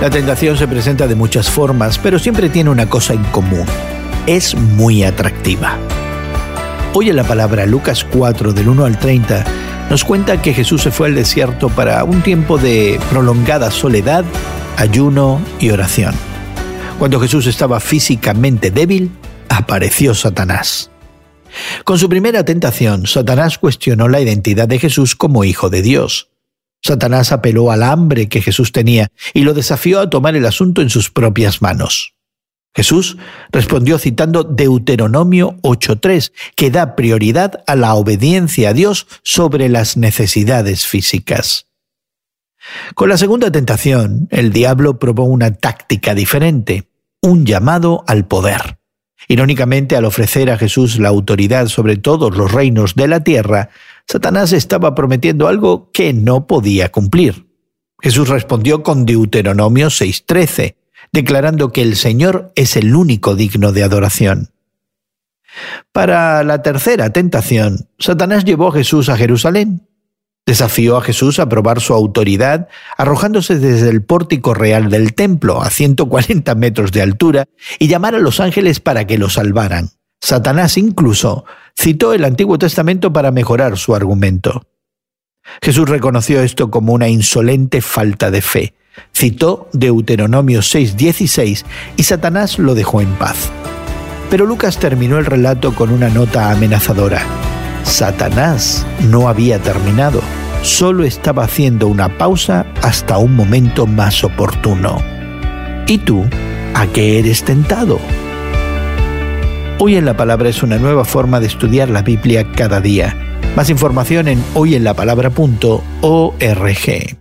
La tentación se presenta de muchas formas, pero siempre tiene una cosa en común. Es muy atractiva. Hoy en la palabra Lucas 4 del 1 al 30 nos cuenta que Jesús se fue al desierto para un tiempo de prolongada soledad, ayuno y oración. Cuando Jesús estaba físicamente débil, apareció Satanás. Con su primera tentación, Satanás cuestionó la identidad de Jesús como hijo de Dios. Satanás apeló al hambre que Jesús tenía y lo desafió a tomar el asunto en sus propias manos. Jesús respondió citando Deuteronomio 8.3, que da prioridad a la obediencia a Dios sobre las necesidades físicas. Con la segunda tentación, el diablo probó una táctica diferente, un llamado al poder. Irónicamente, al ofrecer a Jesús la autoridad sobre todos los reinos de la tierra, Satanás estaba prometiendo algo que no podía cumplir. Jesús respondió con Deuteronomio 6:13, declarando que el Señor es el único digno de adoración. Para la tercera tentación, Satanás llevó a Jesús a Jerusalén. Desafió a Jesús a probar su autoridad, arrojándose desde el pórtico real del templo a 140 metros de altura y llamar a los ángeles para que lo salvaran. Satanás incluso citó el Antiguo Testamento para mejorar su argumento. Jesús reconoció esto como una insolente falta de fe. Citó Deuteronomio 6:16 y Satanás lo dejó en paz. Pero Lucas terminó el relato con una nota amenazadora. Satanás no había terminado, solo estaba haciendo una pausa hasta un momento más oportuno. ¿Y tú? ¿A qué eres tentado? Hoy en la Palabra es una nueva forma de estudiar la Biblia cada día. Más información en hoyenlapalabra.org.